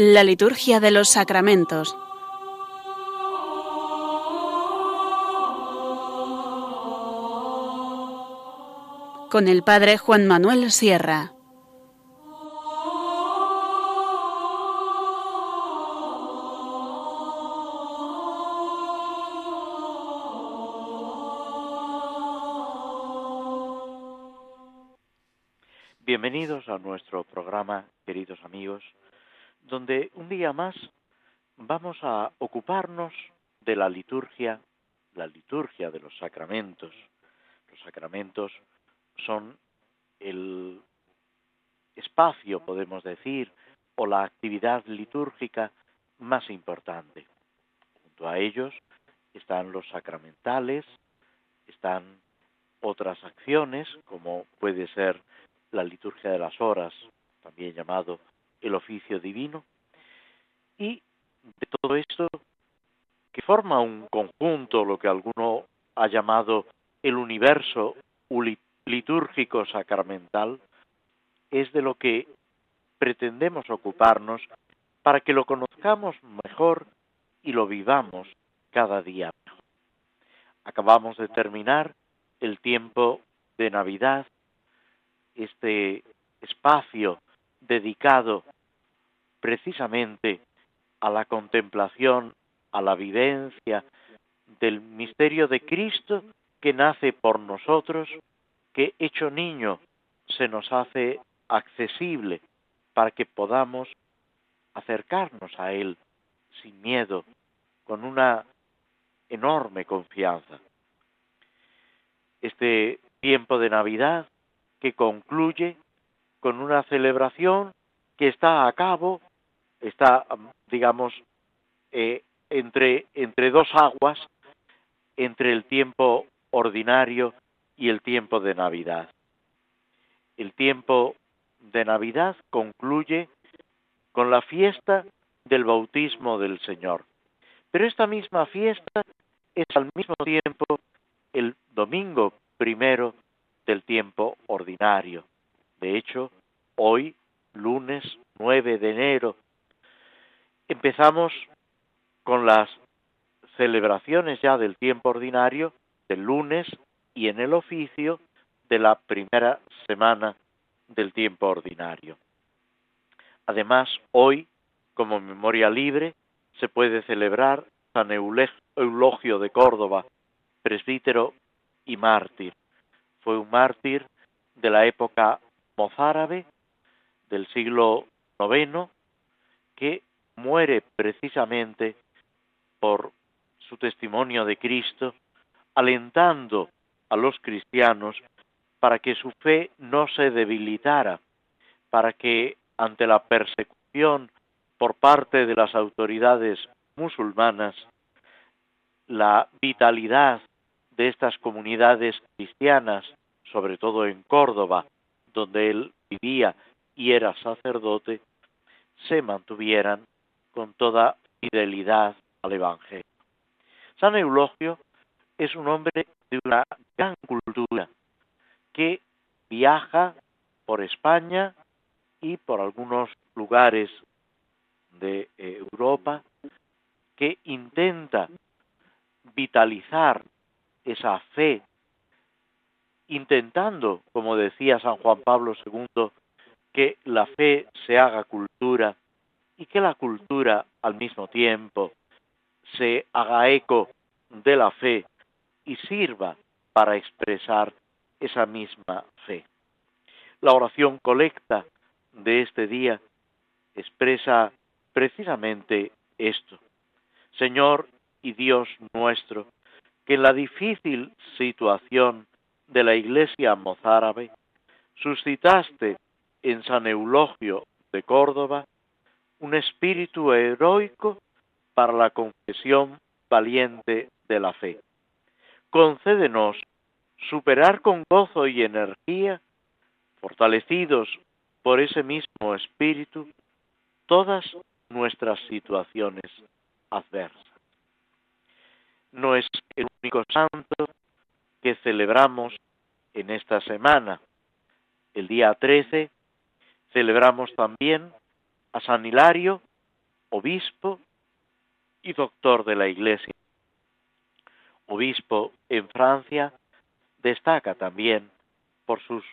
La liturgia de los sacramentos. Con el Padre Juan Manuel Sierra. Más vamos a ocuparnos de la liturgia, la liturgia de los sacramentos. Los sacramentos son el espacio, podemos decir, o la actividad litúrgica más importante. Junto a ellos están los sacramentales, están otras acciones, como puede ser la liturgia de las horas, también llamado el oficio divino, y de todo esto que forma un conjunto, lo que alguno ha llamado el universo litúrgico sacramental, es de lo que pretendemos ocuparnos para que lo conozcamos mejor y lo vivamos cada día. Acabamos de terminar el tiempo de Navidad este espacio dedicado precisamente a la contemplación, a la vivencia del misterio de Cristo que nace por nosotros, que hecho niño se nos hace accesible para que podamos acercarnos a Él sin miedo, con una enorme confianza. Este tiempo de Navidad que concluye con una celebración que está a cabo, está, digamos, eh, entre, entre dos aguas, entre el tiempo ordinario y el tiempo de Navidad. El tiempo de Navidad concluye con la fiesta del bautismo del Señor. Pero esta misma fiesta es al mismo tiempo el domingo primero del tiempo ordinario. De hecho, hoy, lunes 9 de enero, empezamos con las celebraciones ya del tiempo ordinario del lunes y en el oficio de la primera semana del tiempo ordinario. Además, hoy, como memoria libre, se puede celebrar San Eulogio de Córdoba, presbítero y mártir fue un mártir de la época mozárabe del siglo IX que muere precisamente por su testimonio de Cristo, alentando a los cristianos para que su fe no se debilitara, para que ante la persecución por parte de las autoridades musulmanas, la vitalidad de estas comunidades cristianas sobre todo en Córdoba, donde él vivía y era sacerdote, se mantuvieran con toda fidelidad al Evangelio. San Eulogio es un hombre de una gran cultura que viaja por España y por algunos lugares de eh, Europa, que intenta vitalizar esa fe intentando, como decía San Juan Pablo II, que la fe se haga cultura y que la cultura al mismo tiempo se haga eco de la fe y sirva para expresar esa misma fe. La oración colecta de este día expresa precisamente esto. Señor y Dios nuestro, que en la difícil situación de la Iglesia mozárabe, suscitaste en San Eulogio de Córdoba un espíritu heroico para la confesión valiente de la fe. Concédenos superar con gozo y energía, fortalecidos por ese mismo espíritu, todas nuestras situaciones adversas. No es el único santo que celebramos en esta semana. El día 13 celebramos también a San Hilario obispo y doctor de la Iglesia. Obispo en Francia, destaca también por sus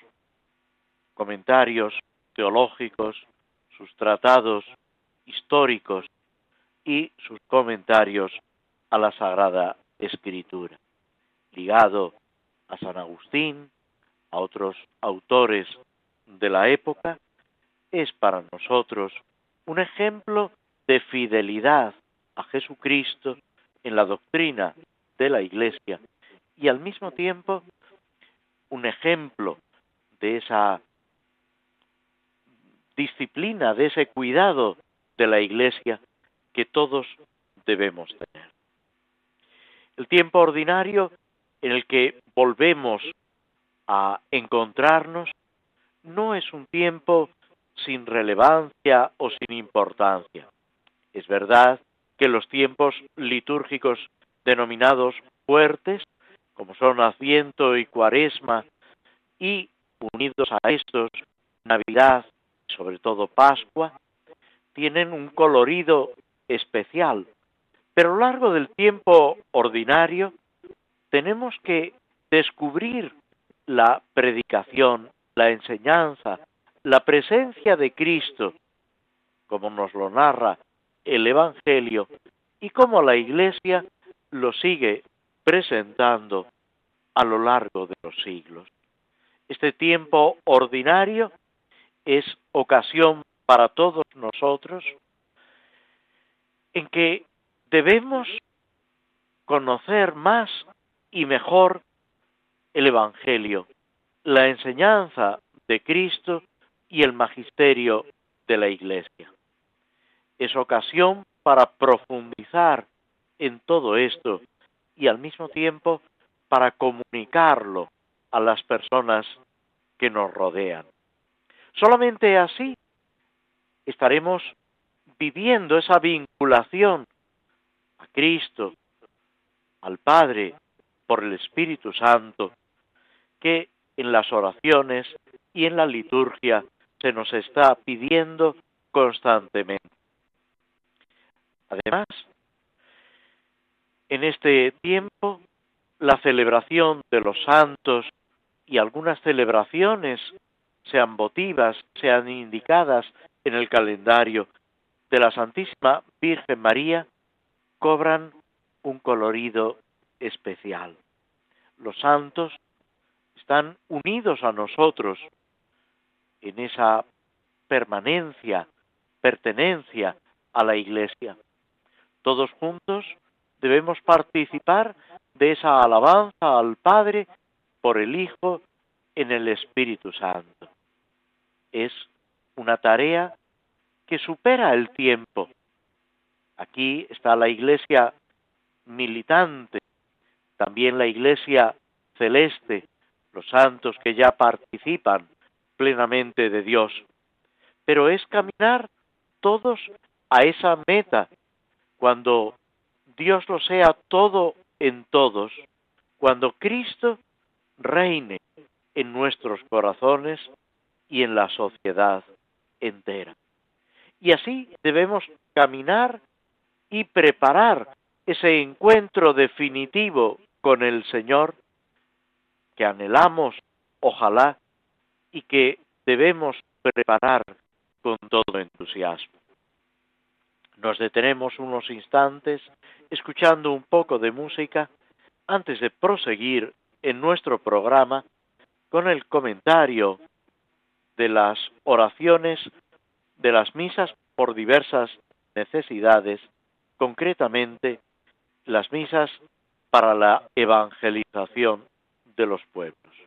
comentarios teológicos, sus tratados históricos y sus comentarios a la Sagrada Escritura, ligado a San Agustín, a otros autores de la época, es para nosotros un ejemplo de fidelidad a Jesucristo en la doctrina de la Iglesia y al mismo tiempo un ejemplo de esa disciplina, de ese cuidado de la Iglesia que todos debemos tener. El tiempo ordinario en el que volvemos a encontrarnos no es un tiempo sin relevancia o sin importancia. Es verdad que los tiempos litúrgicos denominados fuertes, como son Adviento y Cuaresma, y unidos a estos, Navidad, sobre todo Pascua, tienen un colorido especial. Pero a lo largo del tiempo ordinario tenemos que descubrir la predicación, la enseñanza, la presencia de Cristo, como nos lo narra el Evangelio, y como la Iglesia lo sigue presentando a lo largo de los siglos. Este tiempo ordinario es ocasión para todos nosotros en que debemos conocer más y mejor el Evangelio, la enseñanza de Cristo y el magisterio de la Iglesia. Es ocasión para profundizar en todo esto y al mismo tiempo para comunicarlo a las personas que nos rodean. Solamente así estaremos viviendo esa vinculación a Cristo, al Padre, por el Espíritu Santo, que en las oraciones y en la liturgia se nos está pidiendo constantemente. Además, en este tiempo, la celebración de los santos y algunas celebraciones, sean votivas, sean indicadas en el calendario de la Santísima Virgen María, cobran un colorido especial. Los santos están unidos a nosotros en esa permanencia, pertenencia a la Iglesia. Todos juntos debemos participar de esa alabanza al Padre por el Hijo en el Espíritu Santo. Es una tarea que supera el tiempo. Aquí está la Iglesia militante, también la Iglesia celeste, los santos que ya participan plenamente de Dios. Pero es caminar todos a esa meta, cuando Dios lo sea todo en todos, cuando Cristo reine en nuestros corazones y en la sociedad entera. Y así debemos caminar y preparar ese encuentro definitivo con el Señor que anhelamos, ojalá, y que debemos preparar con todo entusiasmo. Nos detenemos unos instantes escuchando un poco de música antes de proseguir en nuestro programa con el comentario de las oraciones de las misas por diversas necesidades, concretamente las misas para la evangelización de los pueblos.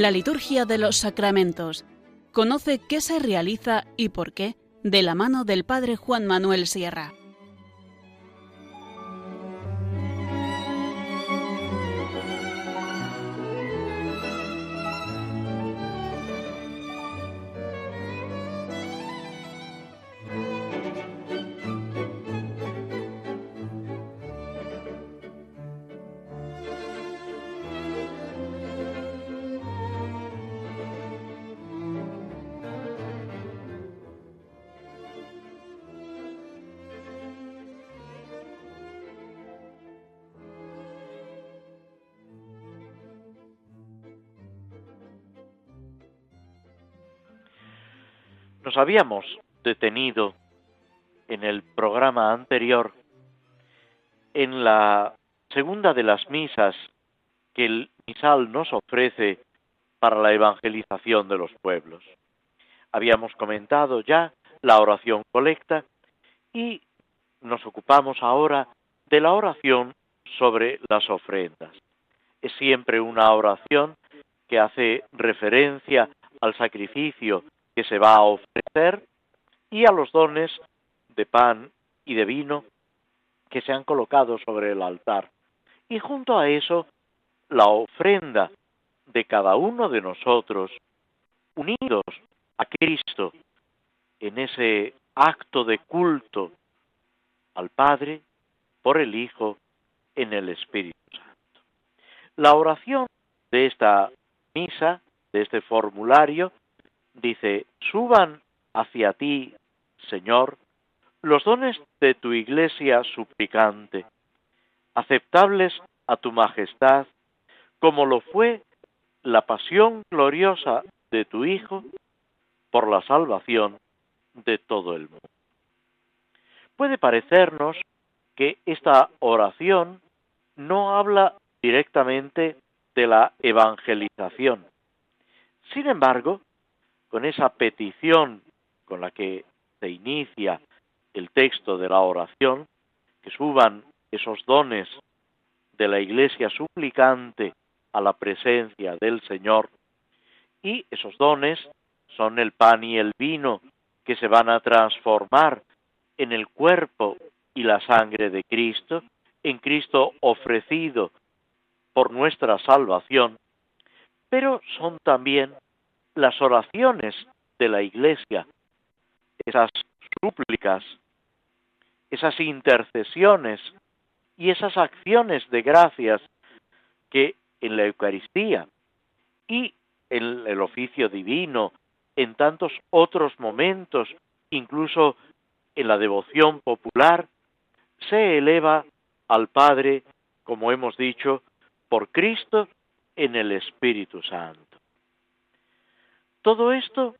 La liturgia de los sacramentos. Conoce qué se realiza y por qué de la mano del Padre Juan Manuel Sierra. Nos habíamos detenido en el programa anterior en la segunda de las misas que el misal nos ofrece para la evangelización de los pueblos. Habíamos comentado ya la oración colecta y nos ocupamos ahora de la oración sobre las ofrendas. Es siempre una oración que hace referencia al sacrificio que se va a ofrecer y a los dones de pan y de vino que se han colocado sobre el altar. Y junto a eso, la ofrenda de cada uno de nosotros, unidos a Cristo en ese acto de culto al Padre por el Hijo en el Espíritu Santo. La oración de esta misa, de este formulario, dice, suban hacia ti, Señor, los dones de tu iglesia suplicante, aceptables a tu majestad, como lo fue la pasión gloriosa de tu Hijo por la salvación de todo el mundo. Puede parecernos que esta oración no habla directamente de la evangelización. Sin embargo, con esa petición con la que se inicia el texto de la oración, que suban esos dones de la iglesia suplicante a la presencia del Señor, y esos dones son el pan y el vino que se van a transformar en el cuerpo y la sangre de Cristo, en Cristo ofrecido por nuestra salvación, pero son también las oraciones de la Iglesia, esas súplicas, esas intercesiones y esas acciones de gracias que en la Eucaristía y en el oficio divino, en tantos otros momentos, incluso en la devoción popular, se eleva al Padre, como hemos dicho, por Cristo en el Espíritu Santo. Todo esto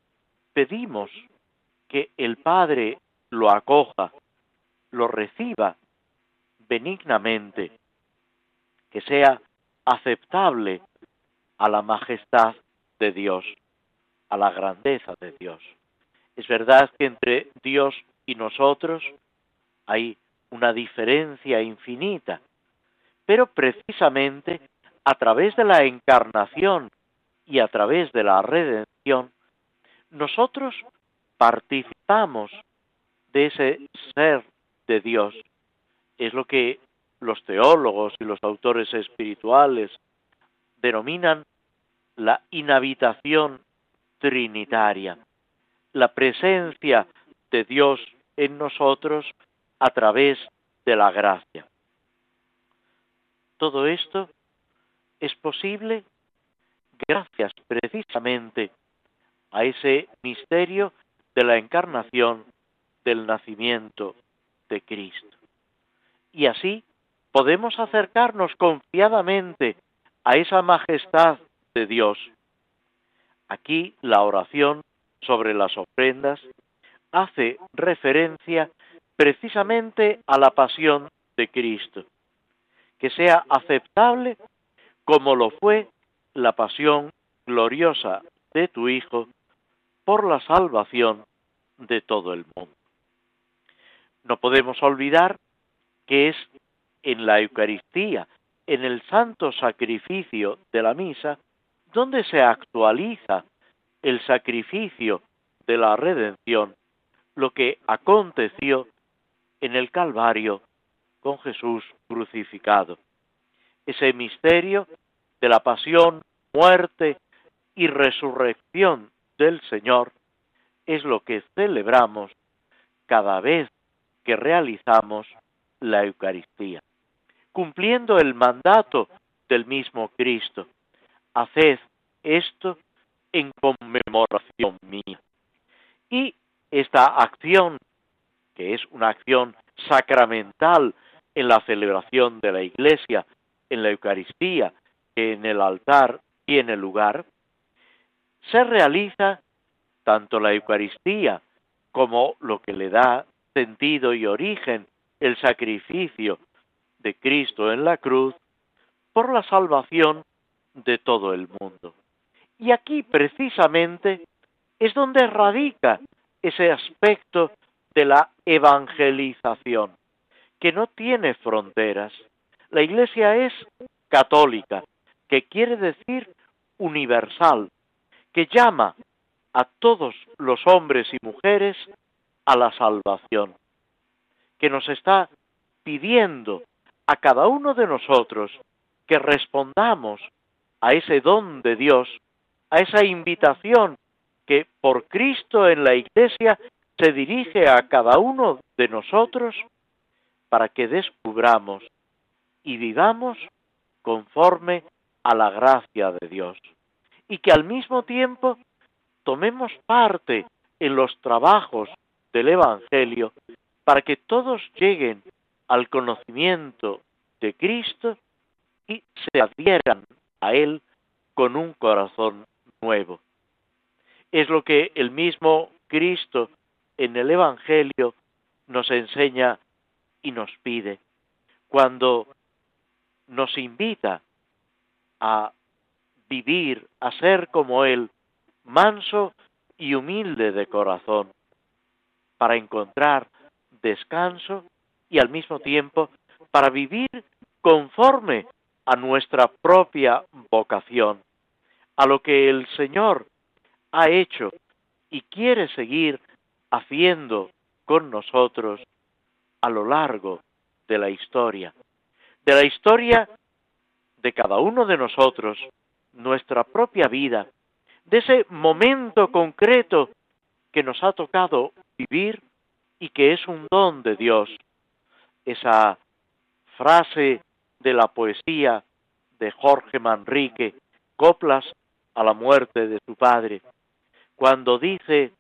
pedimos que el Padre lo acoja, lo reciba benignamente, que sea aceptable a la majestad de Dios, a la grandeza de Dios. Es verdad que entre Dios y nosotros hay una diferencia infinita, pero precisamente a través de la encarnación y a través de la redención, nosotros participamos de ese ser de Dios. Es lo que los teólogos y los autores espirituales denominan la inhabitación trinitaria, la presencia de Dios en nosotros a través de la gracia. Todo esto es posible gracias precisamente a ese misterio de la encarnación, del nacimiento de Cristo. Y así podemos acercarnos confiadamente a esa majestad de Dios. Aquí la oración sobre las ofrendas hace referencia precisamente a la pasión de Cristo, que sea aceptable como lo fue la pasión gloriosa de tu Hijo por la salvación de todo el mundo. No podemos olvidar que es en la Eucaristía, en el santo sacrificio de la misa, donde se actualiza el sacrificio de la redención, lo que aconteció en el Calvario con Jesús crucificado. Ese misterio de la pasión, muerte y resurrección del Señor es lo que celebramos cada vez que realizamos la Eucaristía, cumpliendo el mandato del mismo Cristo. Haced esto en conmemoración mía. Y esta acción, que es una acción sacramental en la celebración de la Iglesia, en la Eucaristía, que en el altar tiene lugar, se realiza tanto la Eucaristía como lo que le da sentido y origen el sacrificio de Cristo en la cruz por la salvación de todo el mundo. Y aquí precisamente es donde radica ese aspecto de la evangelización, que no tiene fronteras. La Iglesia es católica, que quiere decir universal, que llama a todos los hombres y mujeres a la salvación, que nos está pidiendo a cada uno de nosotros que respondamos a ese don de Dios, a esa invitación que por Cristo en la Iglesia se dirige a cada uno de nosotros para que descubramos y vivamos conforme a la gracia de Dios y que al mismo tiempo tomemos parte en los trabajos del Evangelio para que todos lleguen al conocimiento de Cristo y se adhieran a Él con un corazón nuevo. Es lo que el mismo Cristo en el Evangelio nos enseña y nos pide cuando nos invita a vivir, a ser como Él, manso y humilde de corazón, para encontrar descanso y al mismo tiempo para vivir conforme a nuestra propia vocación, a lo que el Señor ha hecho y quiere seguir haciendo con nosotros a lo largo de la historia, de la historia de cada uno de nosotros, nuestra propia vida, de ese momento concreto que nos ha tocado vivir y que es un don de Dios. Esa frase de la poesía de Jorge Manrique, Coplas a la muerte de su padre, cuando dice,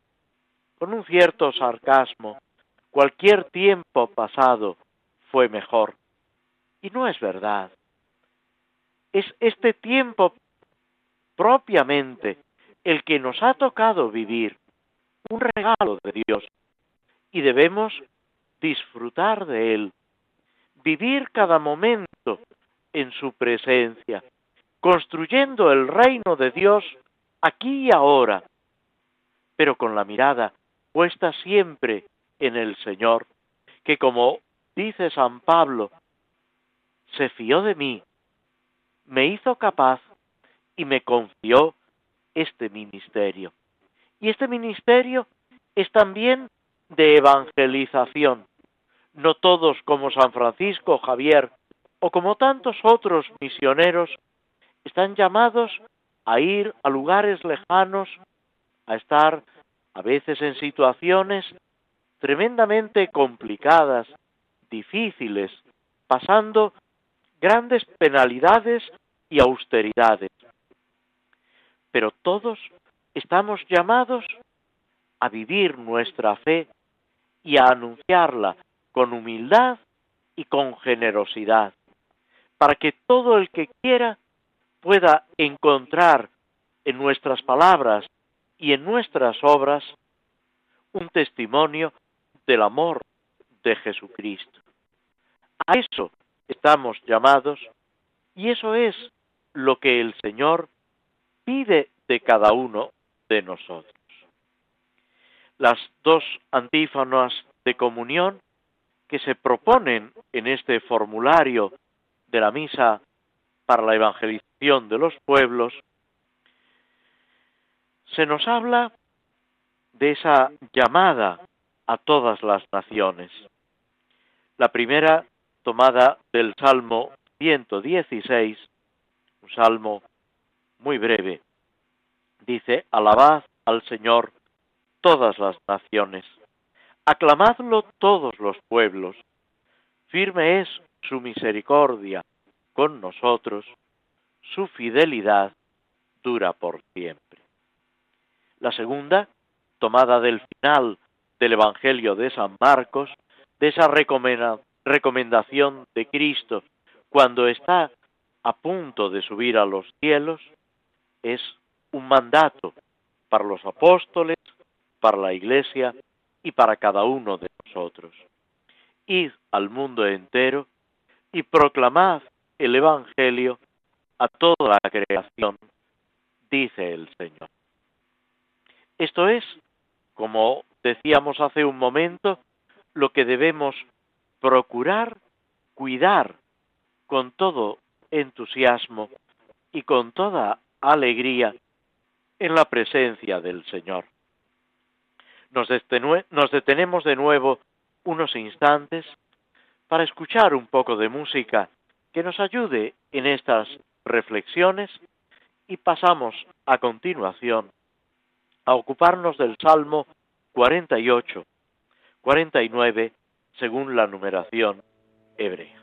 con un cierto sarcasmo, cualquier tiempo pasado fue mejor. Y no es verdad. Es este tiempo propiamente el que nos ha tocado vivir, un regalo de Dios, y debemos disfrutar de él, vivir cada momento en su presencia, construyendo el reino de Dios aquí y ahora, pero con la mirada puesta siempre en el Señor, que como dice San Pablo, se fió de mí, me hizo capaz y me confió este ministerio. Y este ministerio es también de evangelización. No todos como San Francisco Javier o como tantos otros misioneros están llamados a ir a lugares lejanos, a estar a veces en situaciones tremendamente complicadas, difíciles, pasando grandes penalidades y austeridades pero todos estamos llamados a vivir nuestra fe y a anunciarla con humildad y con generosidad, para que todo el que quiera pueda encontrar en nuestras palabras y en nuestras obras un testimonio del amor de Jesucristo. A eso estamos llamados y eso es lo que el Señor pide de cada uno de nosotros. Las dos antífonas de comunión que se proponen en este formulario de la misa para la evangelización de los pueblos se nos habla de esa llamada a todas las naciones. La primera tomada del Salmo 116, un salmo muy breve, dice, alabad al Señor todas las naciones, aclamadlo todos los pueblos, firme es su misericordia con nosotros, su fidelidad dura por siempre. La segunda, tomada del final del Evangelio de San Marcos, de esa recomendación de Cristo cuando está a punto de subir a los cielos, es un mandato para los apóstoles, para la Iglesia y para cada uno de nosotros. Id al mundo entero y proclamad el Evangelio a toda la creación, dice el Señor. Esto es, como decíamos hace un momento, lo que debemos procurar, cuidar con todo entusiasmo y con toda alegría en la presencia del Señor. Nos, detenemos de nuevo unos instantes para escuchar un poco de música que nos ayude en estas reflexiones y pasamos a continuación a ocuparnos del Salmo 48, 49, según la numeración hebrea.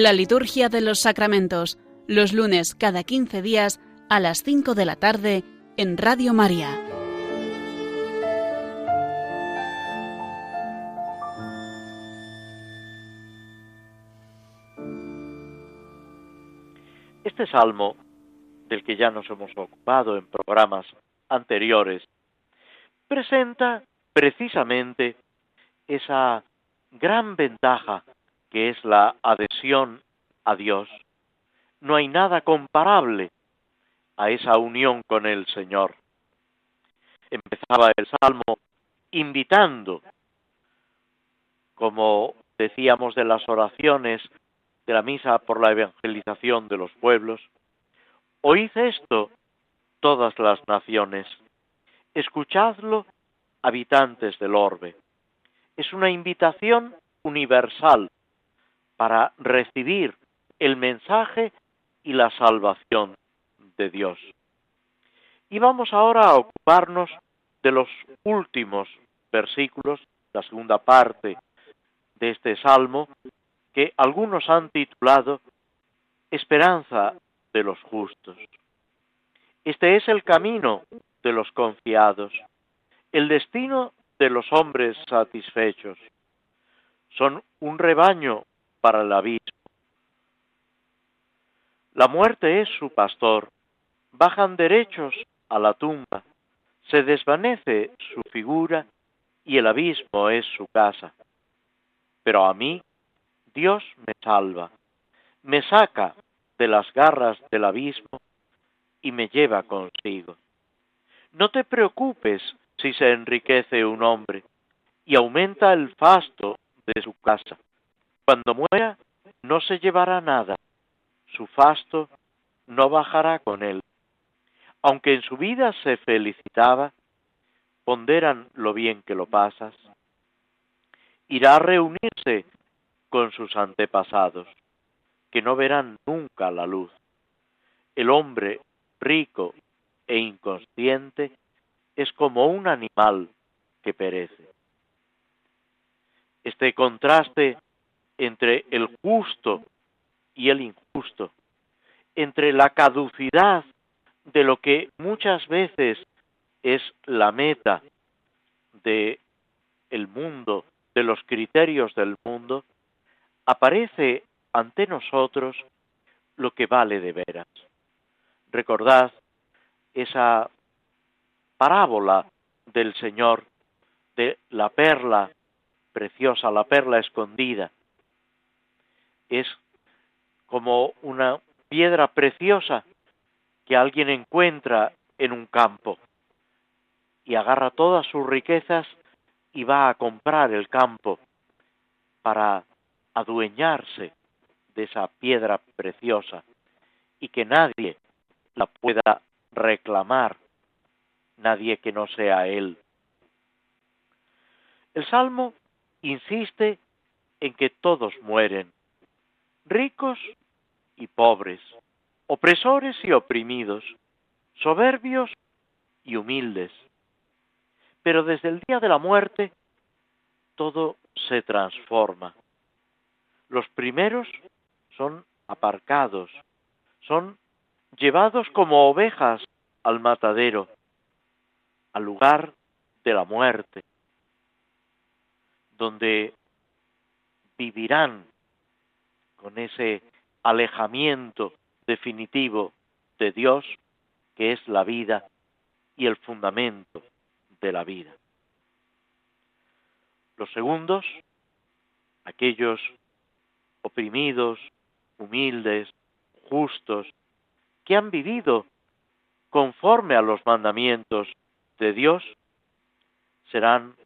La liturgia de los sacramentos, los lunes cada 15 días a las 5 de la tarde en Radio María. Este salmo, del que ya nos hemos ocupado en programas anteriores, presenta precisamente esa gran ventaja que es la adhesión a Dios, no hay nada comparable a esa unión con el Señor. Empezaba el Salmo invitando, como decíamos de las oraciones de la misa por la evangelización de los pueblos, oíd esto todas las naciones, escuchadlo habitantes del orbe. Es una invitación universal para recibir el mensaje y la salvación de Dios. Y vamos ahora a ocuparnos de los últimos versículos, la segunda parte de este salmo, que algunos han titulado Esperanza de los justos. Este es el camino de los confiados, el destino de los hombres satisfechos. Son un rebaño para el abismo. La muerte es su pastor, bajan derechos a la tumba, se desvanece su figura y el abismo es su casa. Pero a mí Dios me salva, me saca de las garras del abismo y me lleva consigo. No te preocupes si se enriquece un hombre y aumenta el fasto de su casa cuando muera, no se llevará nada, su fasto no bajará con él. Aunque en su vida se felicitaba, ponderan lo bien que lo pasas. Irá a reunirse con sus antepasados. que no verán nunca la luz. El hombre rico e inconsciente es como un animal que perece. Este contraste entre el justo y el injusto, entre la caducidad de lo que muchas veces es la meta de el mundo, de los criterios del mundo, aparece ante nosotros lo que vale de veras. Recordad esa parábola del Señor de la perla preciosa, la perla escondida. Es como una piedra preciosa que alguien encuentra en un campo y agarra todas sus riquezas y va a comprar el campo para adueñarse de esa piedra preciosa y que nadie la pueda reclamar, nadie que no sea él. El Salmo insiste en que todos mueren, ricos y pobres, opresores y oprimidos, soberbios y humildes. Pero desde el día de la muerte todo se transforma. Los primeros son aparcados, son llevados como ovejas al matadero, al lugar de la muerte, donde vivirán con ese alejamiento definitivo de Dios, que es la vida y el fundamento de la vida. Los segundos, aquellos oprimidos, humildes, justos, que han vivido conforme a los mandamientos de Dios, serán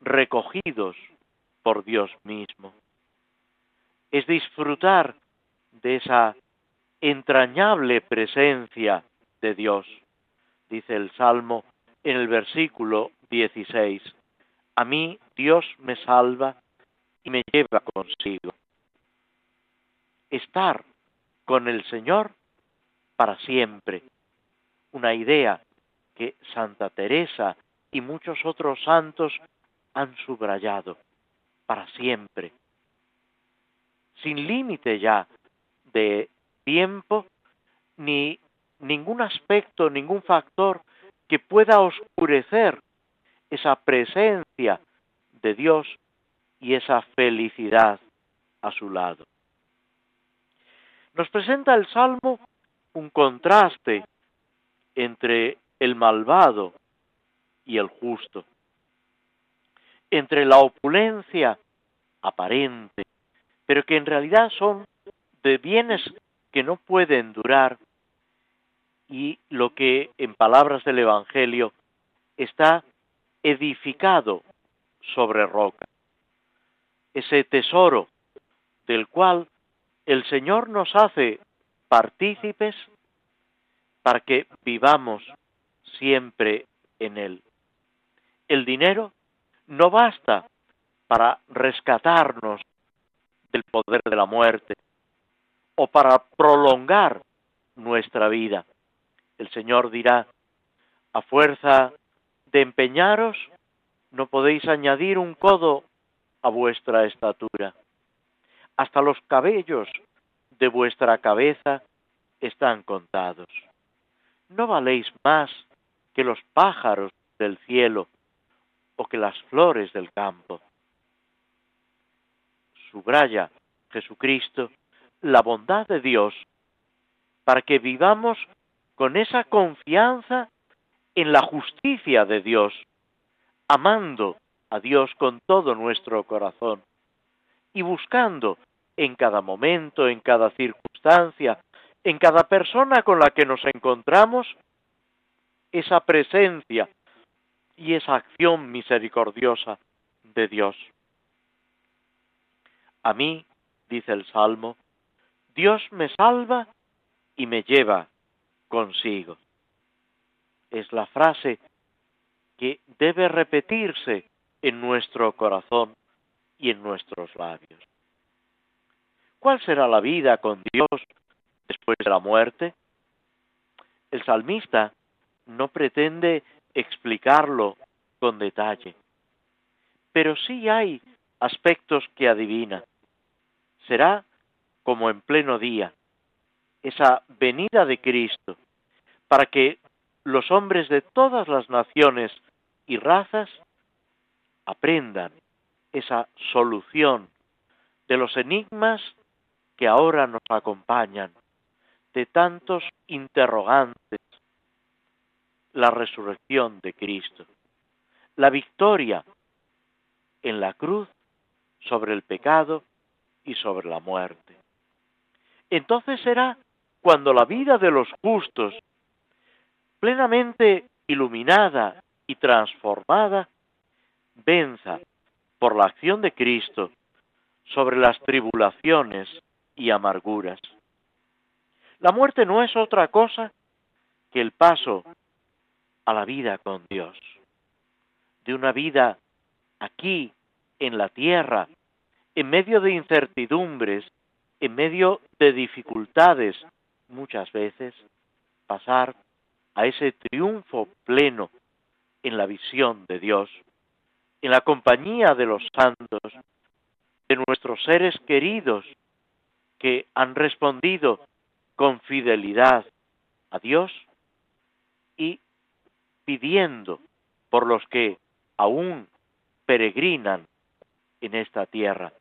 recogidos por Dios mismo. Es disfrutar de esa entrañable presencia de Dios, dice el Salmo en el versículo 16. A mí Dios me salva y me lleva consigo. Estar con el Señor para siempre. Una idea que Santa Teresa y muchos otros santos han subrayado para siempre. Sin límite ya de tiempo ni ningún aspecto, ningún factor que pueda oscurecer esa presencia de Dios y esa felicidad a su lado. Nos presenta el Salmo un contraste entre el malvado y el justo, entre la opulencia aparente, pero que en realidad son de bienes que no pueden durar y lo que en palabras del Evangelio está edificado sobre roca. Ese tesoro del cual el Señor nos hace partícipes para que vivamos siempre en Él. El dinero no basta para rescatarnos del poder de la muerte, o para prolongar nuestra vida. El Señor dirá, a fuerza de empeñaros, no podéis añadir un codo a vuestra estatura. Hasta los cabellos de vuestra cabeza están contados. No valéis más que los pájaros del cielo o que las flores del campo. Subraya Jesucristo la bondad de Dios para que vivamos con esa confianza en la justicia de Dios, amando a Dios con todo nuestro corazón y buscando en cada momento, en cada circunstancia, en cada persona con la que nos encontramos, esa presencia y esa acción misericordiosa de Dios. A mí, dice el Salmo, Dios me salva y me lleva consigo. Es la frase que debe repetirse en nuestro corazón y en nuestros labios. cuál será la vida con Dios después de la muerte? El salmista no pretende explicarlo con detalle, pero sí hay aspectos que adivina. Será como en pleno día, esa venida de Cristo, para que los hombres de todas las naciones y razas aprendan esa solución de los enigmas que ahora nos acompañan, de tantos interrogantes, la resurrección de Cristo, la victoria en la cruz sobre el pecado y sobre la muerte. Entonces será cuando la vida de los justos, plenamente iluminada y transformada, venza por la acción de Cristo sobre las tribulaciones y amarguras. La muerte no es otra cosa que el paso a la vida con Dios, de una vida aquí, en la tierra, en medio de incertidumbres, en medio de dificultades, muchas veces, pasar a ese triunfo pleno en la visión de Dios, en la compañía de los santos, de nuestros seres queridos que han respondido con fidelidad a Dios y pidiendo por los que aún peregrinan en esta tierra.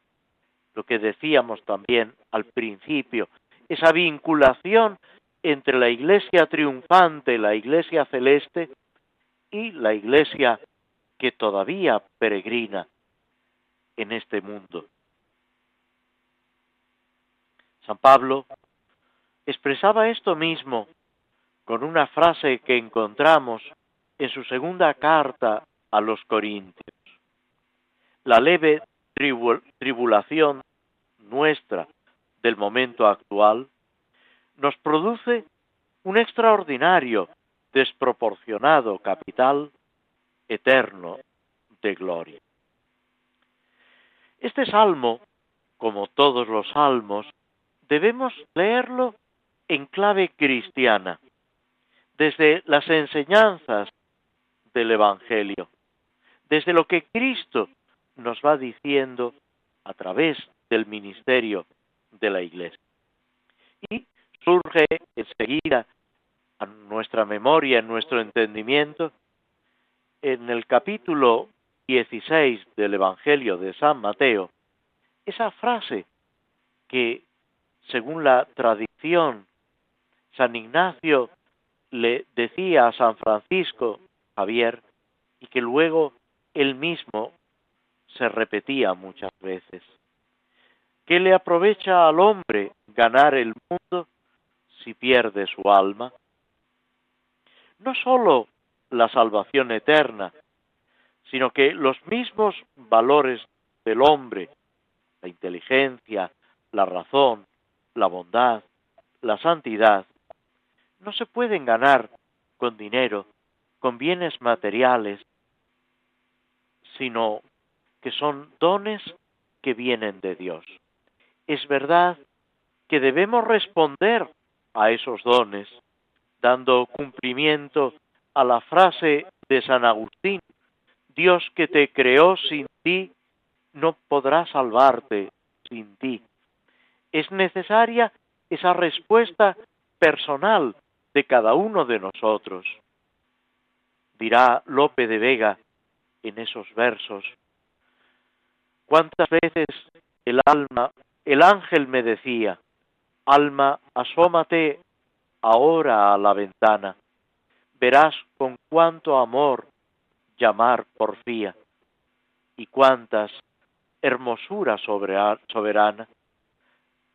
Lo que decíamos también al principio, esa vinculación entre la iglesia triunfante, la iglesia celeste, y la iglesia que todavía peregrina en este mundo. San Pablo expresaba esto mismo con una frase que encontramos en su segunda carta a los Corintios. La leve tribulación nuestra del momento actual nos produce un extraordinario, desproporcionado capital eterno de gloria. Este salmo, como todos los salmos, debemos leerlo en clave cristiana, desde las enseñanzas del Evangelio, desde lo que Cristo nos va diciendo a través del ministerio de la Iglesia. Y surge enseguida a nuestra memoria, en nuestro entendimiento, en el capítulo 16 del Evangelio de San Mateo, esa frase que según la tradición, San Ignacio le decía a San Francisco Javier y que luego él mismo se repetía muchas veces. ¿Qué le aprovecha al hombre ganar el mundo si pierde su alma? No sólo la salvación eterna, sino que los mismos valores del hombre, la inteligencia, la razón, la bondad, la santidad, no se pueden ganar con dinero, con bienes materiales, sino que son dones que vienen de Dios. Es verdad que debemos responder a esos dones, dando cumplimiento a la frase de San Agustín, Dios que te creó sin ti, no podrá salvarte sin ti es necesaria esa respuesta personal de cada uno de nosotros. Dirá Lope de Vega en esos versos, cuántas veces el alma, el ángel me decía, alma, asómate ahora a la ventana, verás con cuánto amor llamar porfía y cuántas hermosura soberana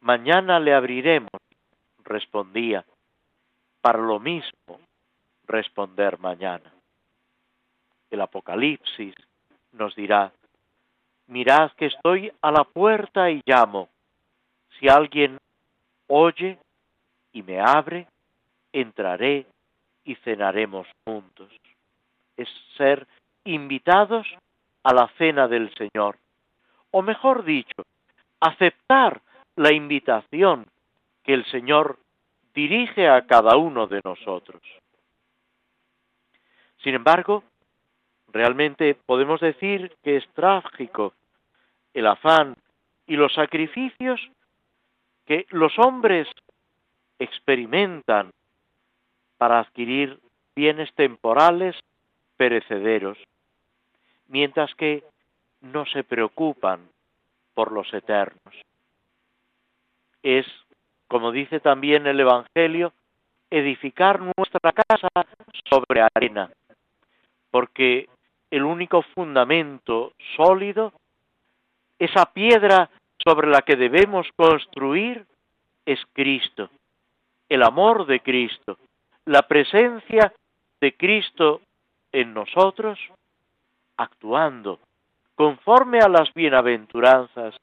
Mañana le abriremos, respondía, para lo mismo responder mañana. El Apocalipsis nos dirá, mirad que estoy a la puerta y llamo. Si alguien oye y me abre, entraré y cenaremos juntos. Es ser invitados a la cena del Señor, o mejor dicho, aceptar la invitación que el Señor dirige a cada uno de nosotros. Sin embargo, realmente podemos decir que es trágico el afán y los sacrificios que los hombres experimentan para adquirir bienes temporales perecederos, mientras que no se preocupan por los eternos. Es, como dice también el Evangelio, edificar nuestra casa sobre arena, porque el único fundamento sólido, esa piedra sobre la que debemos construir, es Cristo, el amor de Cristo, la presencia de Cristo en nosotros, actuando conforme a las bienaventuranzas,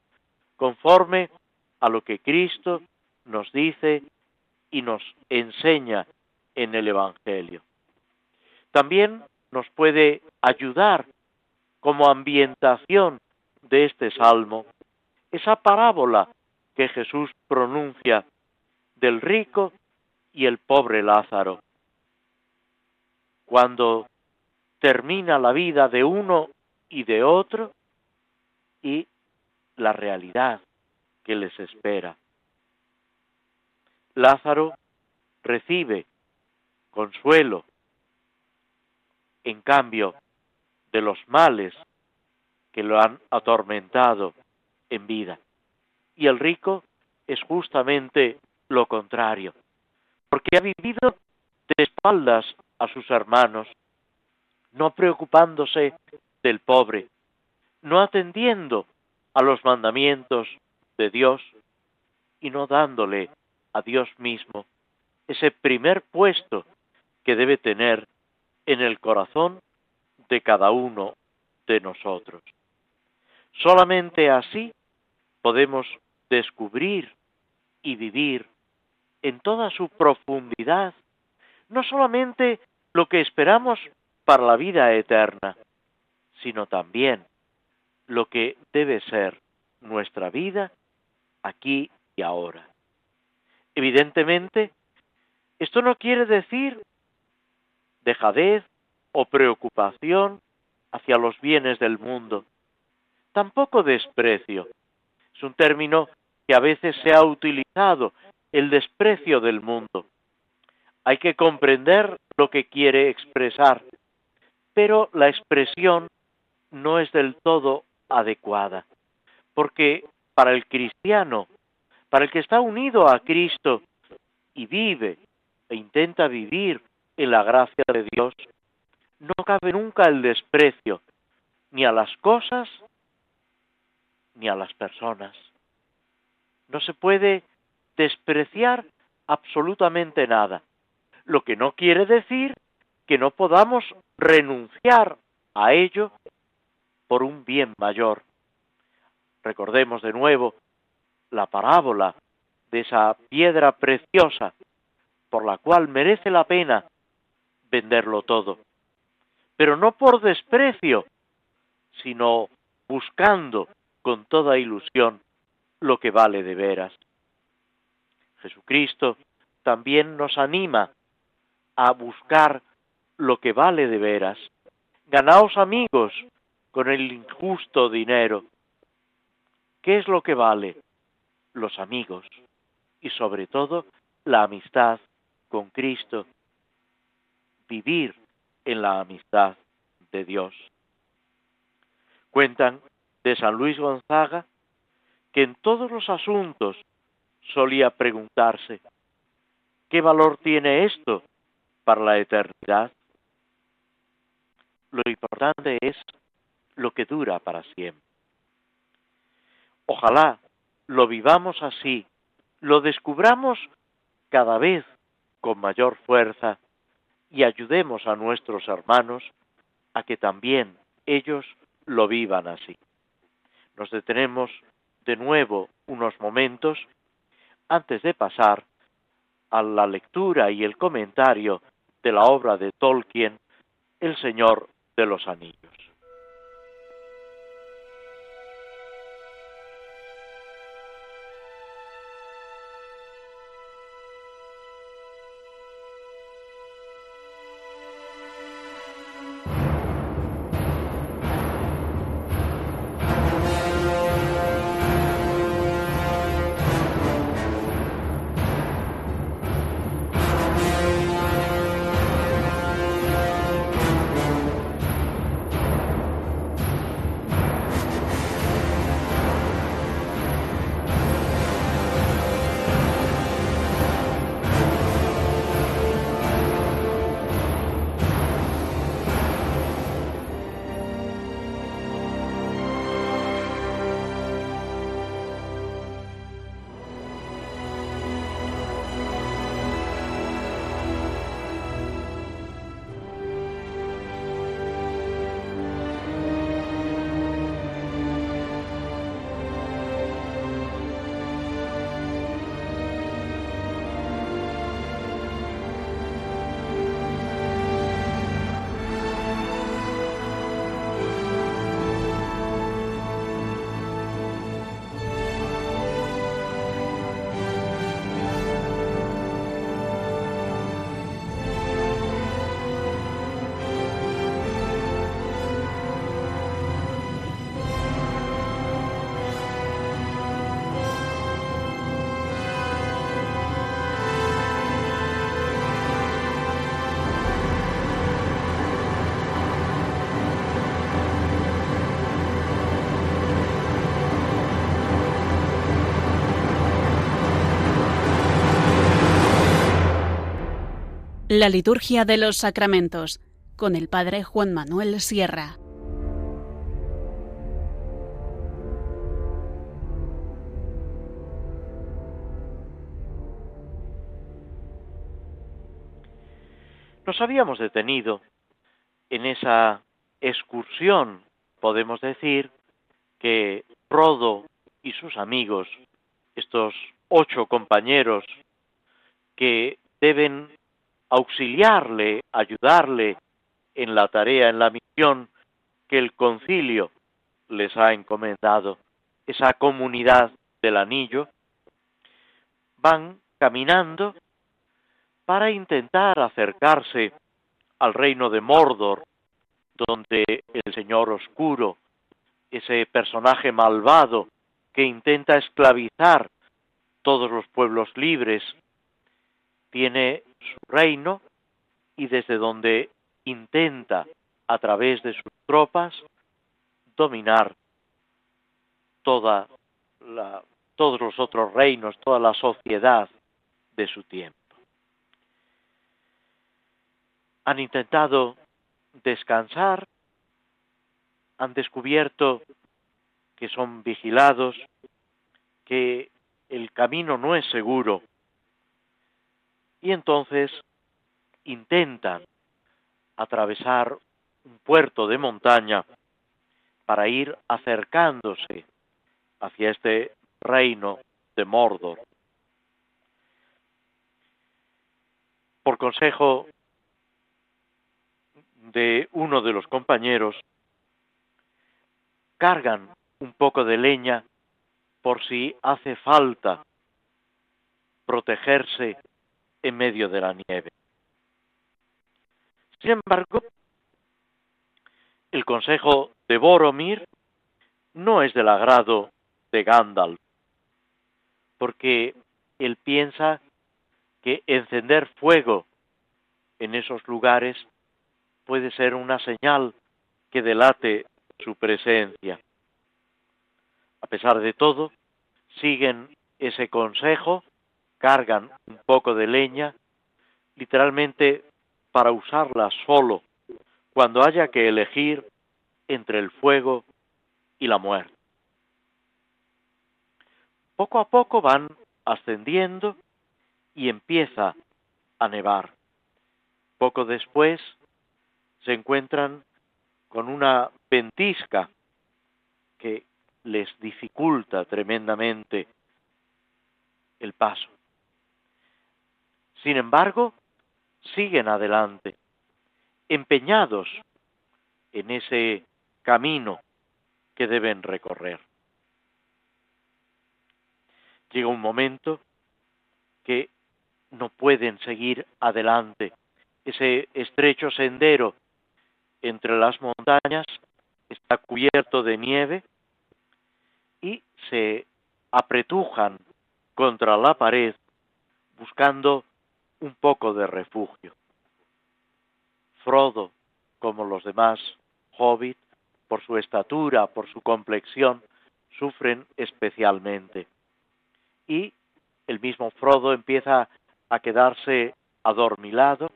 conforme a lo que Cristo nos dice y nos enseña en el Evangelio. También nos puede ayudar como ambientación de este salmo esa parábola que Jesús pronuncia del rico y el pobre Lázaro. Cuando termina la vida de uno y de otro y la realidad que les espera. Lázaro recibe consuelo en cambio de los males que lo han atormentado en vida. Y el rico es justamente lo contrario, porque ha vivido de espaldas a sus hermanos, no preocupándose del pobre, no atendiendo a los mandamientos de Dios y no dándole a Dios mismo ese primer puesto que debe tener en el corazón de cada uno de nosotros. Solamente así podemos descubrir y vivir en toda su profundidad no solamente lo que esperamos para la vida eterna, sino también lo que debe ser nuestra vida aquí y ahora. Evidentemente, esto no quiere decir dejadez o preocupación hacia los bienes del mundo, tampoco desprecio. Es un término que a veces se ha utilizado, el desprecio del mundo. Hay que comprender lo que quiere expresar, pero la expresión no es del todo adecuada, porque para el cristiano, para el que está unido a Cristo y vive e intenta vivir en la gracia de Dios, no cabe nunca el desprecio ni a las cosas ni a las personas. No se puede despreciar absolutamente nada, lo que no quiere decir que no podamos renunciar a ello por un bien mayor. Recordemos de nuevo la parábola de esa piedra preciosa por la cual merece la pena venderlo todo, pero no por desprecio, sino buscando con toda ilusión lo que vale de veras. Jesucristo también nos anima a buscar lo que vale de veras. Ganaos amigos con el injusto dinero. ¿Qué es lo que vale? Los amigos y sobre todo la amistad con Cristo. Vivir en la amistad de Dios. Cuentan de San Luis Gonzaga que en todos los asuntos solía preguntarse, ¿qué valor tiene esto para la eternidad? Lo importante es lo que dura para siempre. Ojalá lo vivamos así, lo descubramos cada vez con mayor fuerza y ayudemos a nuestros hermanos a que también ellos lo vivan así. Nos detenemos de nuevo unos momentos antes de pasar a la lectura y el comentario de la obra de Tolkien, El Señor de los Anillos. La liturgia de los sacramentos con el Padre Juan Manuel Sierra. Nos habíamos detenido en esa excursión, podemos decir, que Rodo y sus amigos, estos ocho compañeros que deben auxiliarle, ayudarle en la tarea, en la misión que el concilio les ha encomendado, esa comunidad del anillo, van caminando para intentar acercarse al reino de Mordor, donde el Señor Oscuro, ese personaje malvado que intenta esclavizar todos los pueblos libres, tiene su reino y desde donde intenta a través de sus tropas dominar toda la, todos los otros reinos, toda la sociedad de su tiempo. Han intentado descansar, han descubierto que son vigilados, que el camino no es seguro, y entonces intentan atravesar un puerto de montaña para ir acercándose hacia este reino de Mordor. Por consejo de uno de los compañeros, cargan un poco de leña por si hace falta protegerse en medio de la nieve. Sin embargo, el consejo de Boromir no es del agrado de Gandalf, porque él piensa que encender fuego en esos lugares puede ser una señal que delate su presencia. A pesar de todo, siguen ese consejo, cargan un poco de leña, literalmente para usarla solo cuando haya que elegir entre el fuego y la muerte. Poco a poco van ascendiendo y empieza a nevar. Poco después se encuentran con una ventisca que les dificulta tremendamente el paso. Sin embargo, siguen adelante, empeñados en ese camino que deben recorrer. Llega un momento que no pueden seguir adelante. Ese estrecho sendero entre las montañas está cubierto de nieve y se apretujan contra la pared buscando un poco de refugio. Frodo, como los demás hobbits, por su estatura, por su complexión, sufren especialmente. Y el mismo Frodo empieza a quedarse adormilado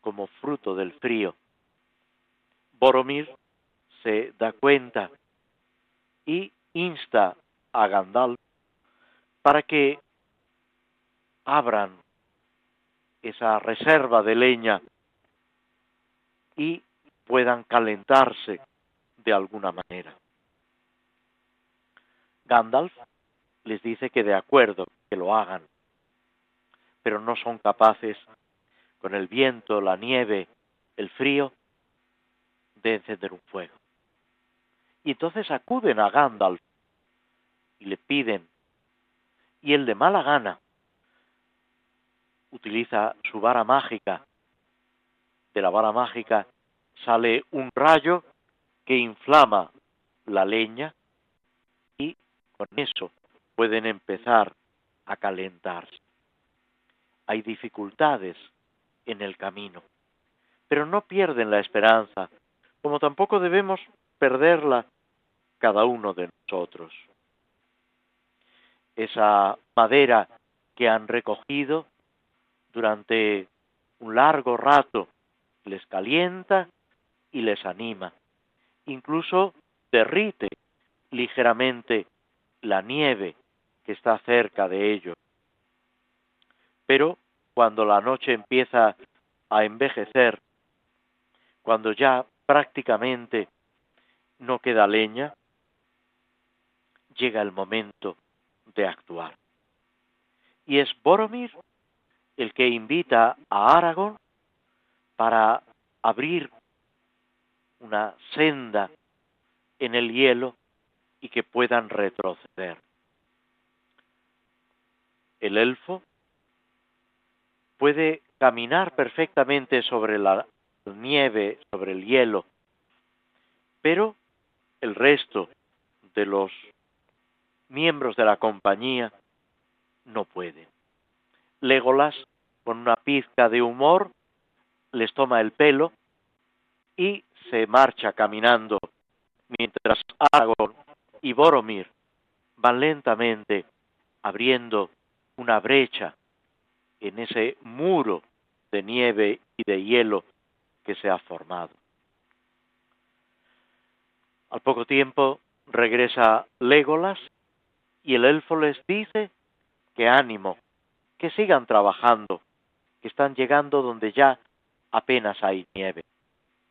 como fruto del frío. Boromir se da cuenta y insta a Gandalf para que abran esa reserva de leña y puedan calentarse de alguna manera. Gandalf les dice que de acuerdo, que lo hagan, pero no son capaces, con el viento, la nieve, el frío, de encender un fuego. Y entonces acuden a Gandalf y le piden, y él de mala gana utiliza su vara mágica. De la vara mágica sale un rayo que inflama la leña y con eso pueden empezar a calentarse. Hay dificultades en el camino, pero no pierden la esperanza, como tampoco debemos perderla cada uno de nosotros. Esa madera que han recogido durante un largo rato, les calienta y les anima. Incluso derrite ligeramente la nieve que está cerca de ellos. Pero cuando la noche empieza a envejecer, cuando ya prácticamente no queda leña, llega el momento de actuar. Y es Boromir el que invita a Aragón para abrir una senda en el hielo y que puedan retroceder. El elfo puede caminar perfectamente sobre la nieve, sobre el hielo, pero el resto de los miembros de la compañía no pueden. Legolas, con una pizca de humor, les toma el pelo y se marcha caminando, mientras Aragorn y Boromir van lentamente abriendo una brecha en ese muro de nieve y de hielo que se ha formado. Al poco tiempo regresa Legolas y el elfo les dice que ánimo, que sigan trabajando, que están llegando donde ya apenas hay nieve.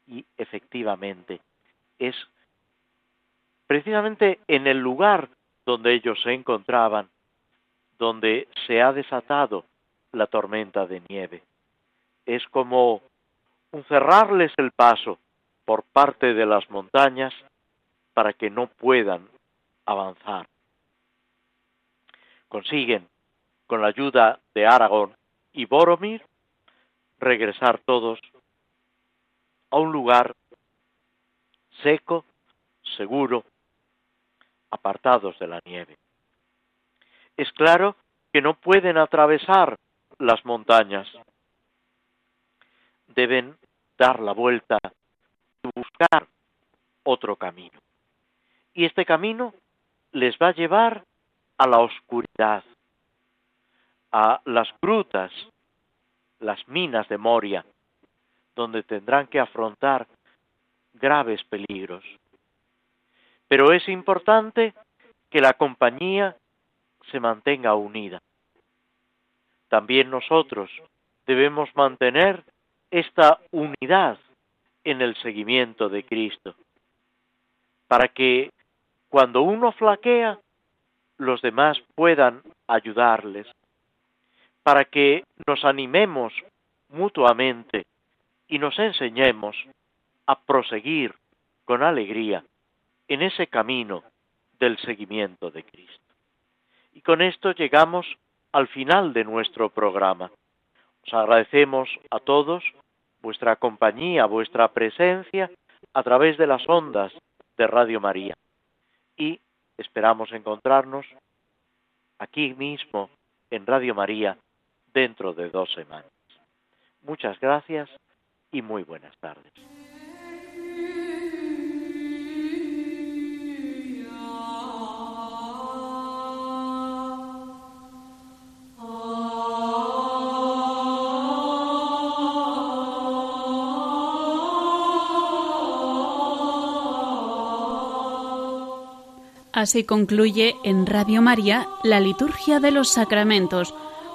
Y efectivamente es precisamente en el lugar donde ellos se encontraban, donde se ha desatado la tormenta de nieve. Es como un cerrarles el paso por parte de las montañas para que no puedan avanzar. Consiguen, con la ayuda de Aragón y Boromir, regresar todos a un lugar seco, seguro, apartados de la nieve. Es claro que no pueden atravesar las montañas. Deben dar la vuelta y buscar otro camino. Y este camino les va a llevar a la oscuridad, a las grutas, las minas de Moria, donde tendrán que afrontar graves peligros. Pero es importante que la compañía se mantenga unida. También nosotros debemos mantener esta unidad en el seguimiento de Cristo, para que cuando uno flaquea, los demás puedan ayudarles, para que nos animemos mutuamente y nos enseñemos a proseguir con alegría en ese camino del seguimiento de Cristo. Y con esto llegamos al final de nuestro programa. Os agradecemos a todos vuestra compañía, vuestra presencia a través de las ondas de Radio María. Y esperamos encontrarnos aquí mismo en Radio María dentro de dos semanas. Muchas gracias y muy buenas tardes. Así concluye en Radio María la Liturgia de los Sacramentos,